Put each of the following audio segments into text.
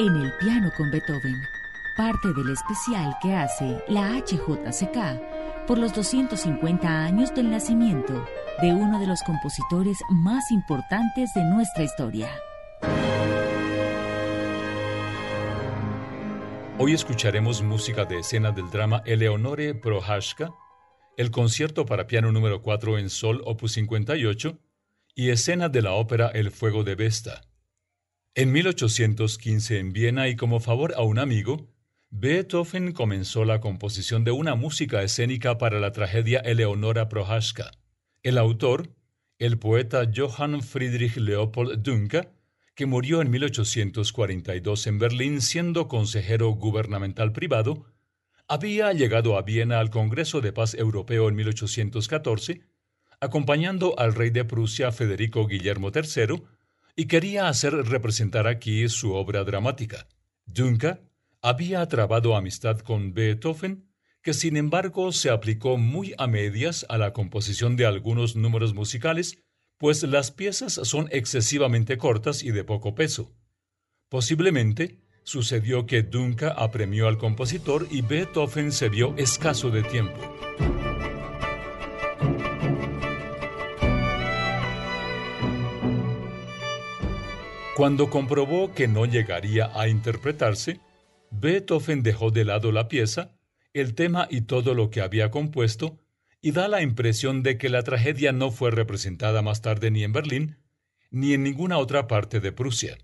En el piano con Beethoven, parte del especial que hace la HJCK por los 250 años del nacimiento de uno de los compositores más importantes de nuestra historia. Hoy escucharemos música de escena del drama Eleonore Prohaska, el concierto para piano número 4 en sol opus 58 y escena de la ópera El fuego de Vesta. En 1815 en Viena y como favor a un amigo, Beethoven comenzó la composición de una música escénica para la tragedia Eleonora Prohaska. El autor, el poeta Johann Friedrich Leopold Dunker, que murió en 1842 en Berlín siendo consejero gubernamental privado, había llegado a Viena al Congreso de Paz Europeo en 1814, acompañando al rey de Prusia Federico Guillermo III, y quería hacer representar aquí su obra dramática. Dunca había trabado amistad con Beethoven, que sin embargo se aplicó muy a medias a la composición de algunos números musicales, pues las piezas son excesivamente cortas y de poco peso. Posiblemente sucedió que Dunca apremió al compositor y Beethoven se vio escaso de tiempo. Cuando comprobó que no llegaría a interpretarse, Beethoven dejó de lado la pieza, el tema y todo lo que había compuesto, y da la impresión de que la tragedia no fue representada más tarde ni en Berlín, ni en ninguna otra parte de Prusia.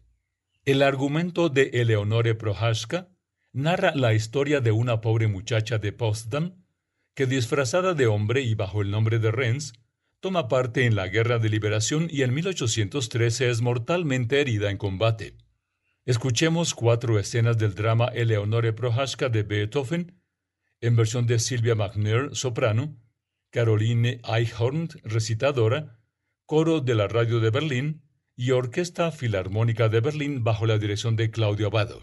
El argumento de Eleonore Prohaska narra la historia de una pobre muchacha de Potsdam que disfrazada de hombre y bajo el nombre de Renz, toma parte en la Guerra de Liberación y en 1813 es mortalmente herida en combate. Escuchemos cuatro escenas del drama Eleonore Prohaska de Beethoven, en versión de Silvia Magner, soprano, Caroline Eichhorn, recitadora, coro de la radio de Berlín y Orquesta Filarmónica de Berlín bajo la dirección de Claudio Abado.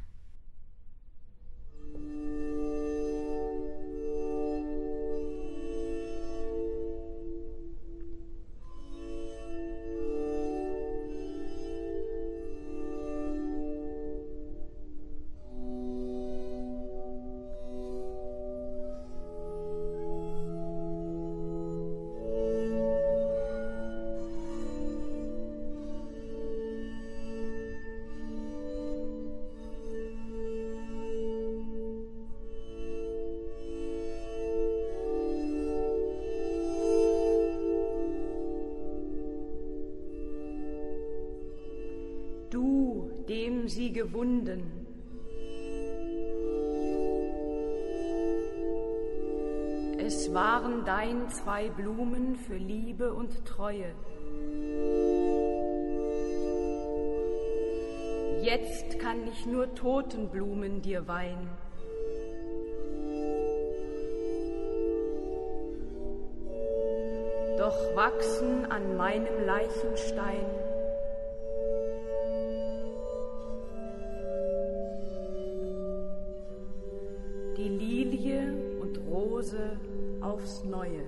Zwei Blumen für Liebe und Treue. Jetzt kann ich nur Totenblumen dir weihen. Doch wachsen an meinem Leichenstein aufs Neue.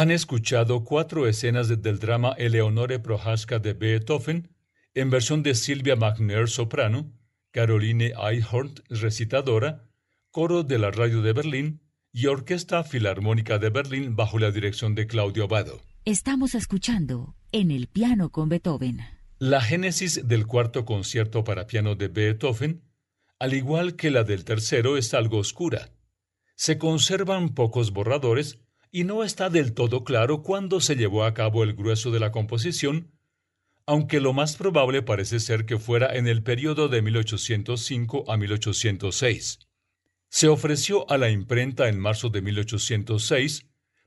Han escuchado cuatro escenas del drama Eleonore Prohaska de Beethoven en versión de Silvia Magner soprano, Caroline Eichhorn recitadora, coro de la radio de Berlín y Orquesta Filarmónica de Berlín bajo la dirección de Claudio Bado. Estamos escuchando en el piano con Beethoven. La génesis del cuarto concierto para piano de Beethoven, al igual que la del tercero, es algo oscura. Se conservan pocos borradores y no está del todo claro cuándo se llevó a cabo el grueso de la composición, aunque lo más probable parece ser que fuera en el periodo de 1805 a 1806. Se ofreció a la imprenta en marzo de 1806,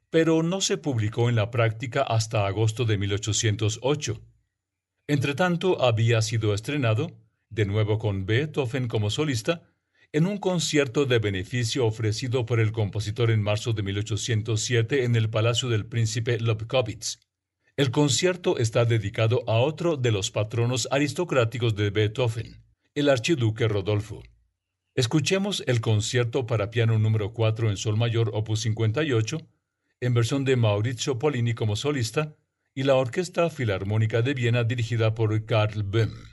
pero no se publicó en la práctica hasta agosto de 1808. Entretanto, había sido estrenado, de nuevo con Beethoven como solista, en un concierto de beneficio ofrecido por el compositor en marzo de 1807 en el Palacio del Príncipe Lobkowitz. El concierto está dedicado a otro de los patronos aristocráticos de Beethoven, el archiduque Rodolfo. Escuchemos el concierto para piano número 4 en sol mayor opus 58, en versión de Maurizio Polini como solista, y la Orquesta Filarmónica de Viena dirigida por Karl Böhm.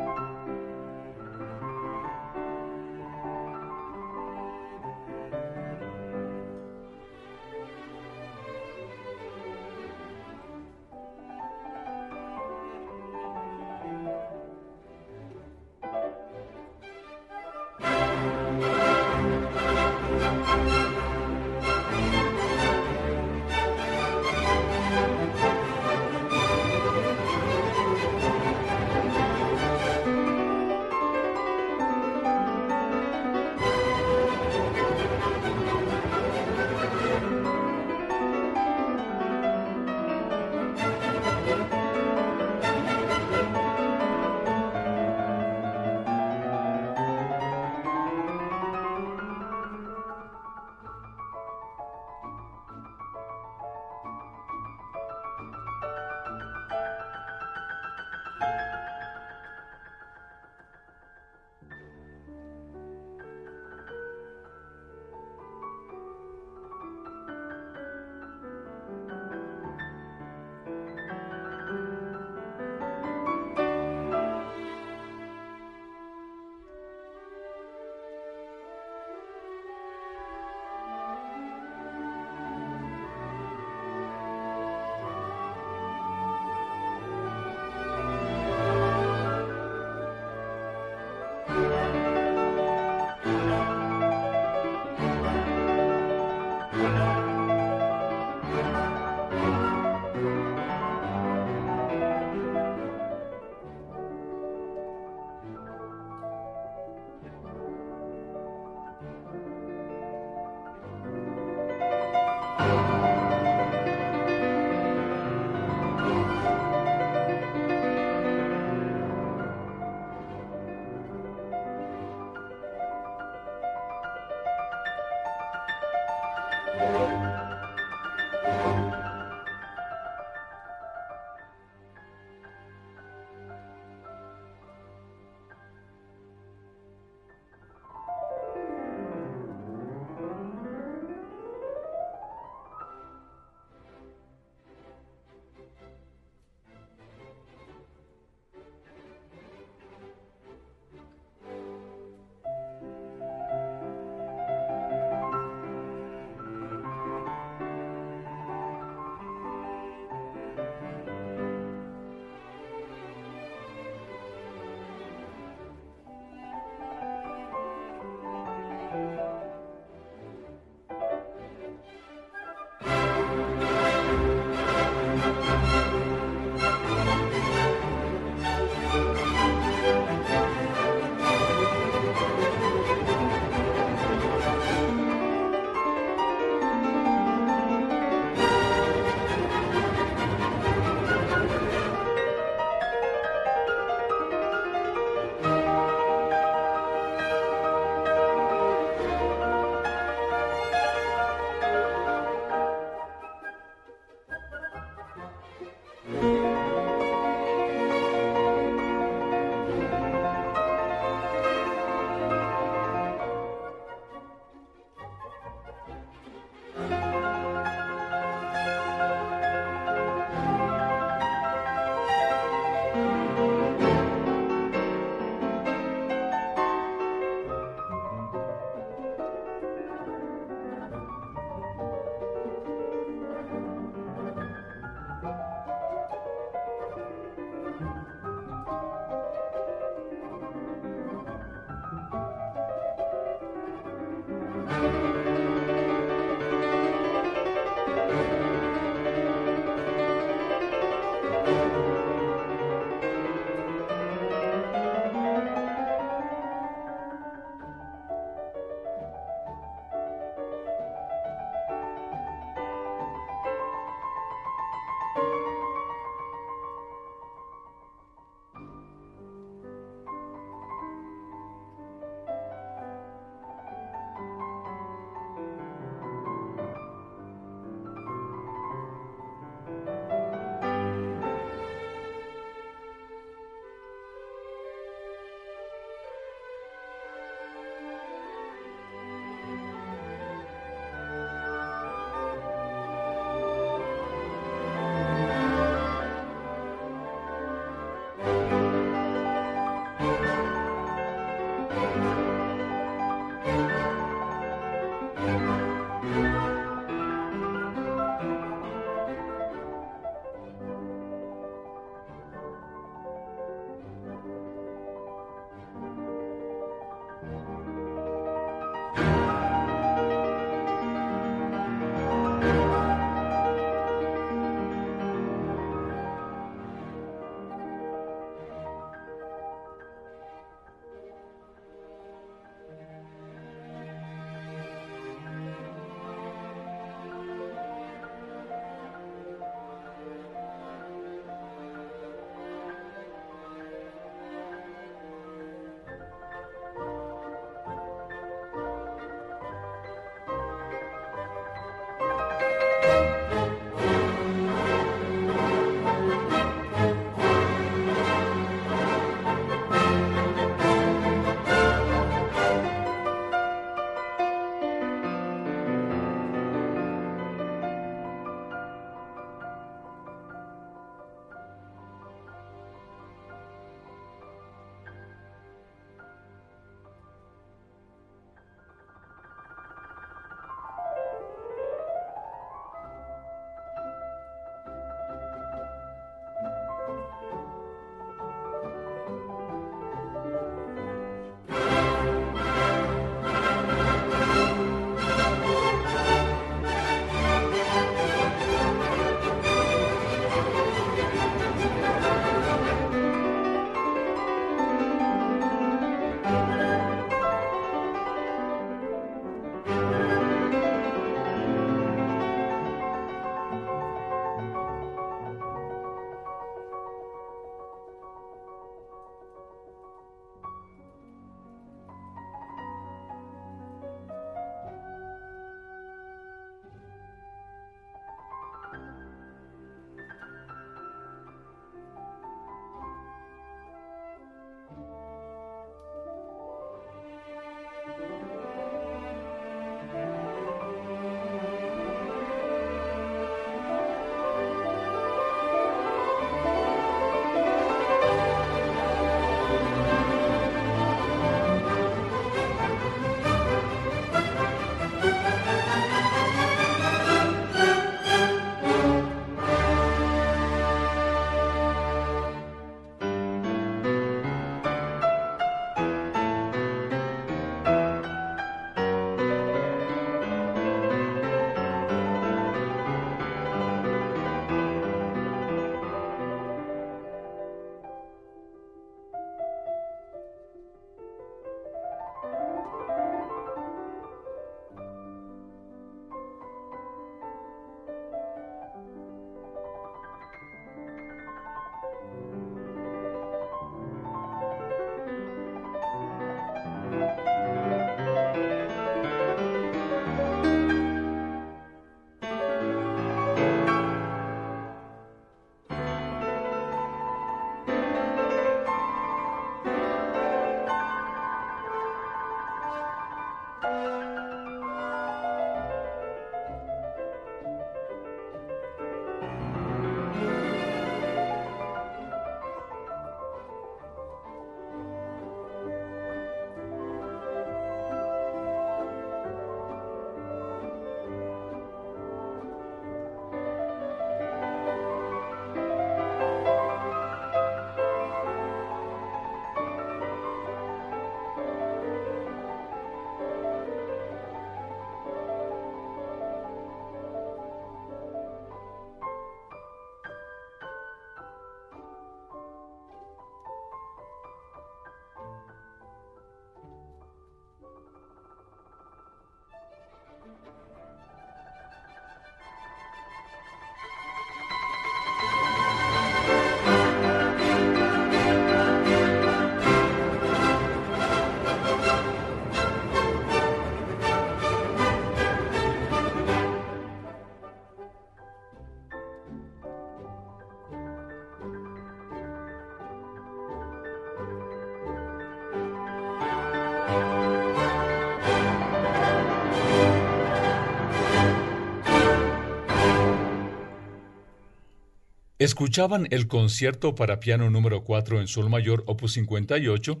Escuchaban el concierto para piano número 4 en sol mayor opus 58,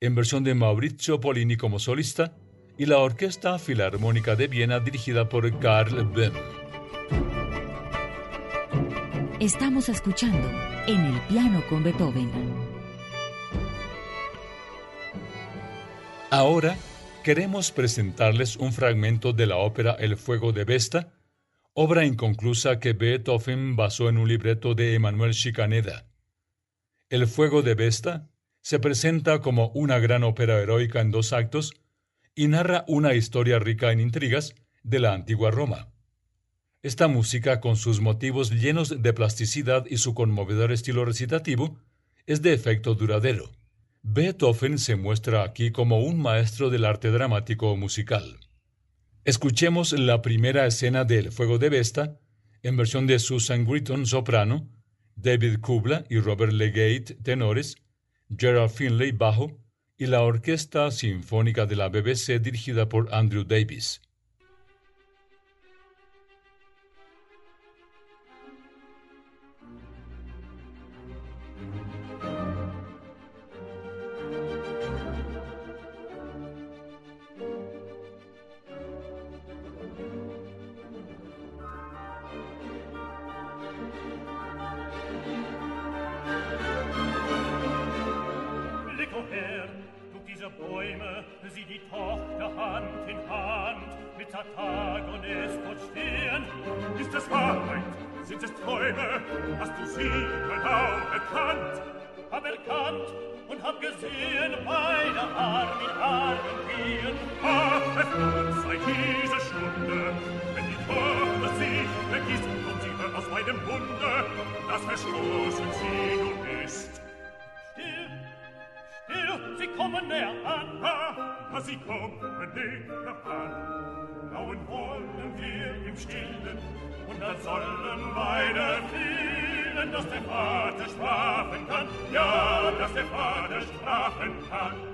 en versión de Maurizio Polini como solista, y la Orquesta Filarmónica de Viena dirigida por Karl Böhm. Estamos escuchando En el piano con Beethoven. Ahora queremos presentarles un fragmento de la ópera El fuego de Vesta, obra inconclusa que Beethoven basó en un libreto de Emanuel Chicaneda. El fuego de Vesta se presenta como una gran ópera heroica en dos actos y narra una historia rica en intrigas de la antigua Roma. Esta música, con sus motivos llenos de plasticidad y su conmovedor estilo recitativo, es de efecto duradero. Beethoven se muestra aquí como un maestro del arte dramático musical. Escuchemos la primera escena de El Fuego de Vesta, en versión de Susan Gritton, soprano, David Kubla y Robert Legate, tenores, Gerald Finlay, bajo, y la Orquesta Sinfónica de la BBC dirigida por Andrew Davis. Ist es Wahrheit? Sind es Träume? Hast du sie genau erkannt? Hab erkannt und hab gesehen, beide Arme in Armen gehen. Ach, es erfüllt sei diese Stunde, wenn die Tochter sich vergisst und sie hört aus meinem Munde, dass verstoßen sie nun ist. Still, still, sie kommen näher an. Ah, ah sie kommen näher an. Bauen wollen wir im Stillen, und dann sollen beide fühlen, dass der Vater strafen kann, ja, dass der Vater strafen kann.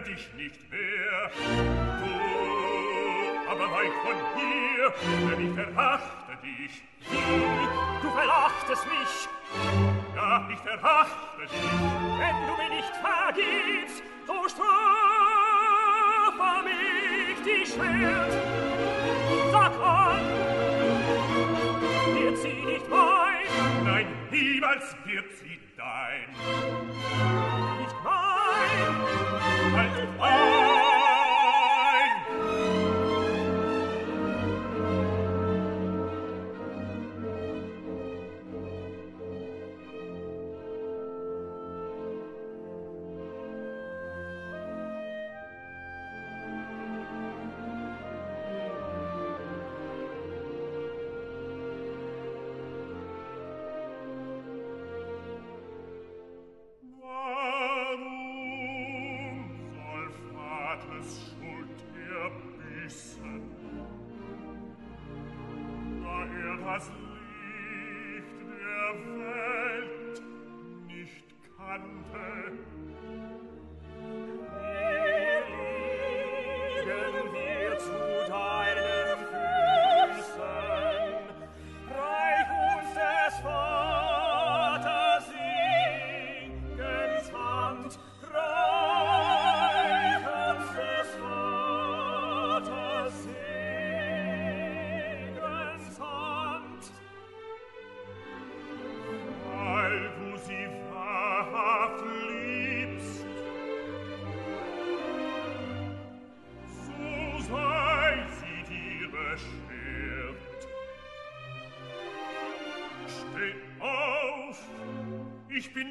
dich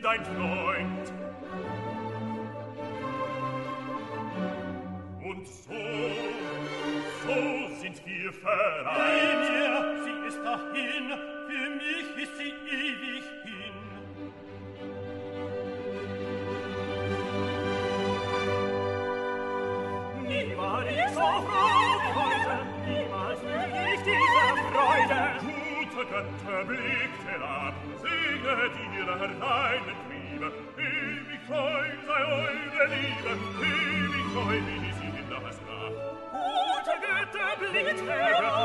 dein Freund. Und so, so sind wir vereint. Bei mir, sie ist dahin, für mich ist sie ewig hin. Nie war ich so froh heute, niemals fühl ich diese Freude. Gute Götter, blick herab, sie liebe dir reinen Triebe, ewig treu sei eure Liebe, ewig treu wie die Sinn das Grab. Gute Götter, blickt herab,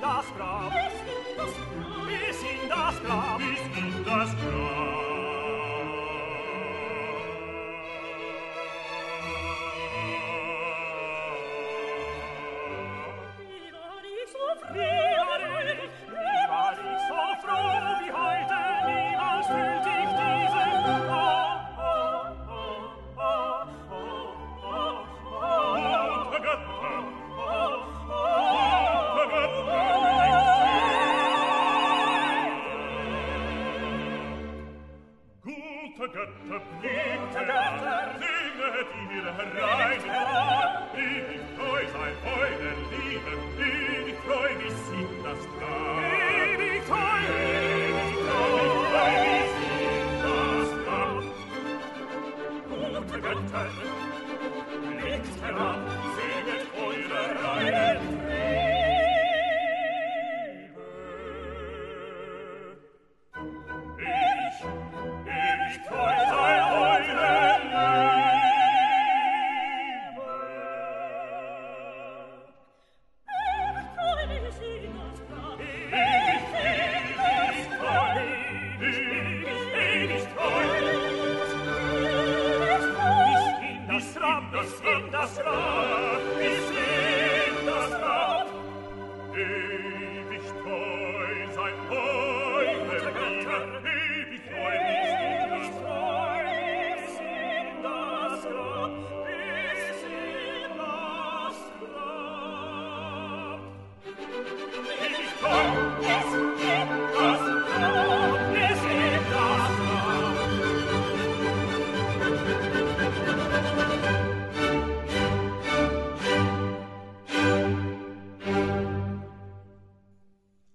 das Grab. Bis in das Grab. Bis in das Grab.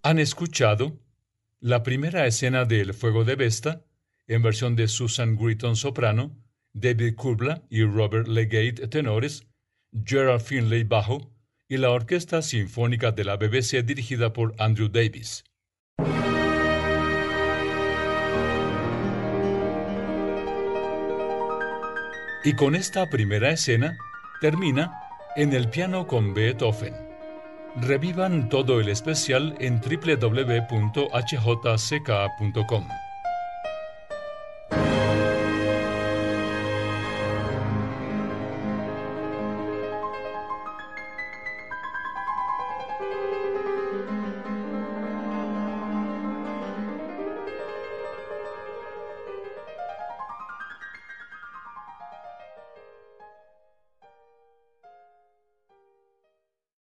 Han escuchado la primera escena de El Fuego de Vesta, en versión de Susan Gritton soprano, David Kubla y Robert Legate tenores, Gerald Finlay bajo y la Orquesta Sinfónica de la BBC dirigida por Andrew Davis. Y con esta primera escena termina en el piano con Beethoven. Revivan todo el especial en www.hjck.com.